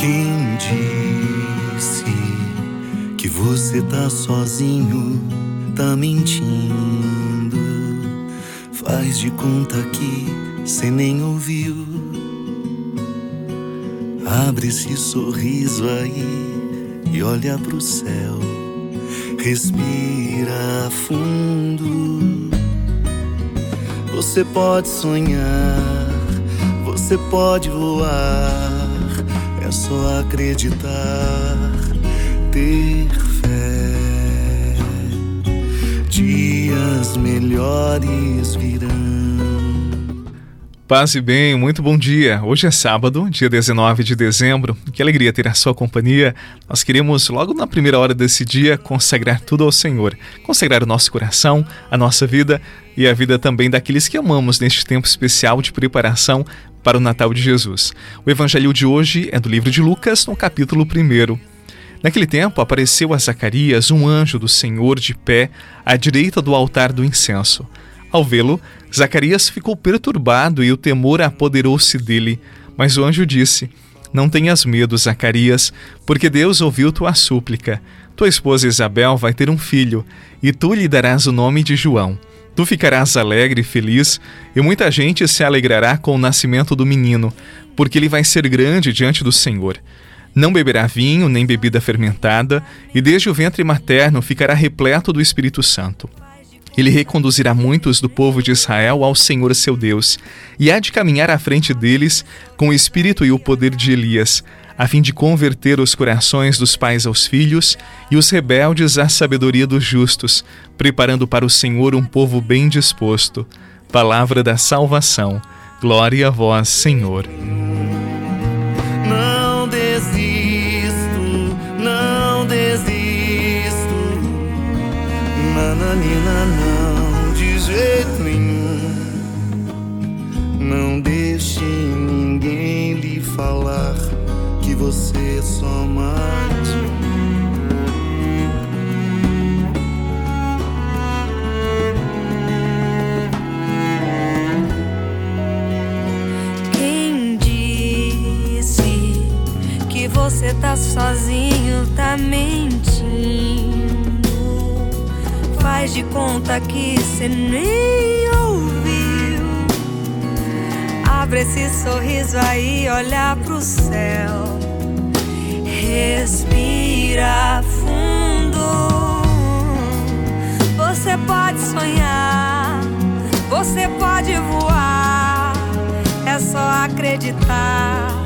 Quem disse que você tá sozinho, tá mentindo. Faz de conta que cê nem ouviu. Abre esse sorriso aí e olha pro céu. Respira fundo. Você pode sonhar, você pode voar. É só acreditar, ter fé. Dias melhores virão. Paz e bem, muito bom dia. Hoje é sábado, dia 19 de dezembro. Que alegria ter a sua companhia. Nós queremos, logo na primeira hora desse dia, consagrar tudo ao Senhor. Consagrar o nosso coração, a nossa vida e a vida também daqueles que amamos neste tempo especial de preparação para o Natal de Jesus. O evangelho de hoje é do livro de Lucas, no capítulo 1. Naquele tempo apareceu a Zacarias um anjo do Senhor de pé à direita do altar do incenso. Ao vê-lo, Zacarias ficou perturbado e o temor apoderou-se dele. Mas o anjo disse: Não tenhas medo, Zacarias, porque Deus ouviu tua súplica. Tua esposa Isabel vai ter um filho, e tu lhe darás o nome de João. Tu ficarás alegre e feliz, e muita gente se alegrará com o nascimento do menino, porque ele vai ser grande diante do Senhor. Não beberá vinho nem bebida fermentada, e desde o ventre materno ficará repleto do Espírito Santo. Ele reconduzirá muitos do povo de Israel ao Senhor seu Deus, e há de caminhar à frente deles com o espírito e o poder de Elias, a fim de converter os corações dos pais aos filhos e os rebeldes à sabedoria dos justos, preparando para o Senhor um povo bem disposto. Palavra da salvação. Glória a vós, Senhor. Nananina, não, de jeito nenhum. Não deixe ninguém lhe falar que você é só mais um. Quem disse que você tá sozinho, Faz de conta que cê nem ouviu. Abre esse sorriso aí, olha pro céu. Respira fundo. Você pode sonhar, você pode voar. É só acreditar,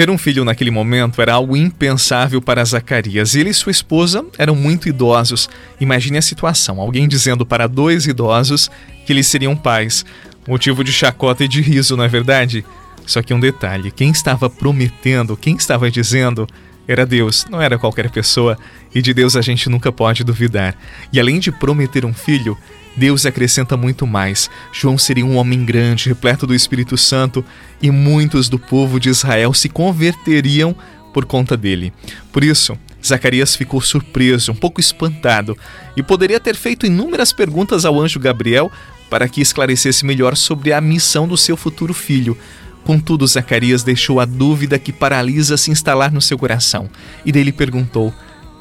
Ter um filho naquele momento era algo impensável para Zacarias. Ele e sua esposa eram muito idosos. Imagine a situação: alguém dizendo para dois idosos que eles seriam pais. Motivo de chacota e de riso, não é verdade? Só que um detalhe: quem estava prometendo, quem estava dizendo, era Deus, não era qualquer pessoa, e de Deus a gente nunca pode duvidar. E além de prometer um filho, Deus acrescenta muito mais. João seria um homem grande, repleto do Espírito Santo, e muitos do povo de Israel se converteriam por conta dele. Por isso, Zacarias ficou surpreso, um pouco espantado, e poderia ter feito inúmeras perguntas ao anjo Gabriel para que esclarecesse melhor sobre a missão do seu futuro filho. Contudo, Zacarias deixou a dúvida que paralisa se instalar no seu coração, e dele perguntou: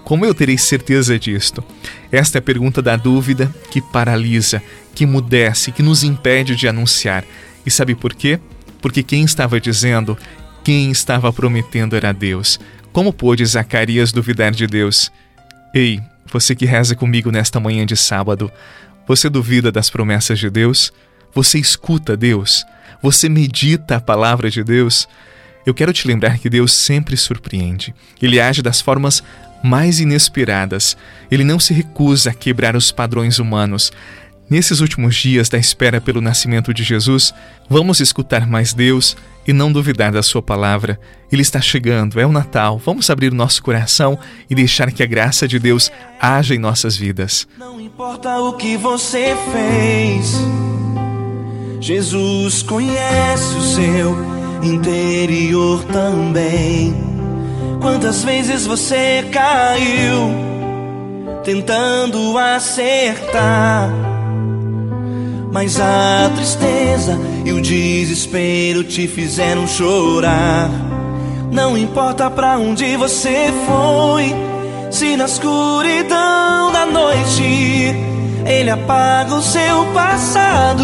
Como eu terei certeza disto? Esta é a pergunta da dúvida que paralisa, que mudece, que nos impede de anunciar. E sabe por quê? Porque quem estava dizendo, quem estava prometendo era Deus. Como pôde Zacarias duvidar de Deus? Ei, você que reza comigo nesta manhã de sábado, você duvida das promessas de Deus? Você escuta Deus? Você medita a palavra de Deus? Eu quero te lembrar que Deus sempre surpreende. Ele age das formas mais inesperadas. Ele não se recusa a quebrar os padrões humanos. Nesses últimos dias da espera pelo nascimento de Jesus, vamos escutar mais Deus e não duvidar da Sua palavra. Ele está chegando, é o Natal. Vamos abrir nosso coração e deixar que a graça de Deus haja em nossas vidas. Não importa o que você fez, Jesus conhece o seu interior também. Quantas vezes você caiu tentando acertar? mas a tristeza e o desespero te fizeram chorar. Não importa pra onde você foi, se na escuridão da noite ele apaga o seu passado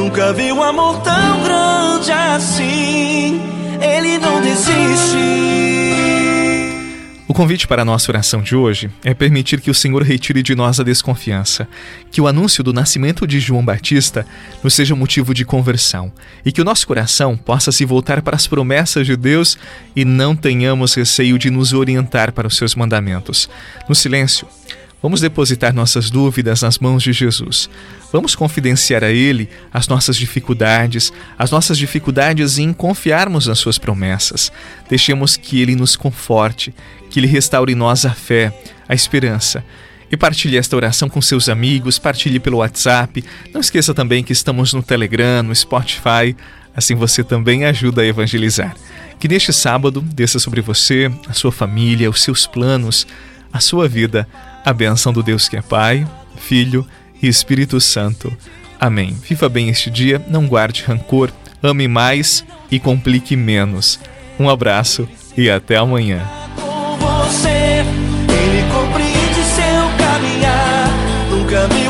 Nunca vi um amor tão grande assim. Ele não desiste. O convite para a nossa oração de hoje é permitir que o Senhor retire de nós a desconfiança, que o anúncio do nascimento de João Batista nos seja motivo de conversão e que o nosso coração possa se voltar para as promessas de Deus e não tenhamos receio de nos orientar para os seus mandamentos. No silêncio, Vamos depositar nossas dúvidas nas mãos de Jesus. Vamos confidenciar a Ele as nossas dificuldades, as nossas dificuldades em confiarmos nas Suas promessas. Deixemos que Ele nos conforte, que Ele restaure em nós a fé, a esperança. E partilhe esta oração com seus amigos, partilhe pelo WhatsApp. Não esqueça também que estamos no Telegram, no Spotify. Assim você também ajuda a evangelizar. Que neste sábado desça sobre você, a sua família, os seus planos, a sua vida a benção do Deus que é Pai, Filho e Espírito Santo. Amém. Viva bem este dia, não guarde rancor, ame mais e complique menos. Um abraço e até amanhã. Com você, ele compreende seu caminhar. Vi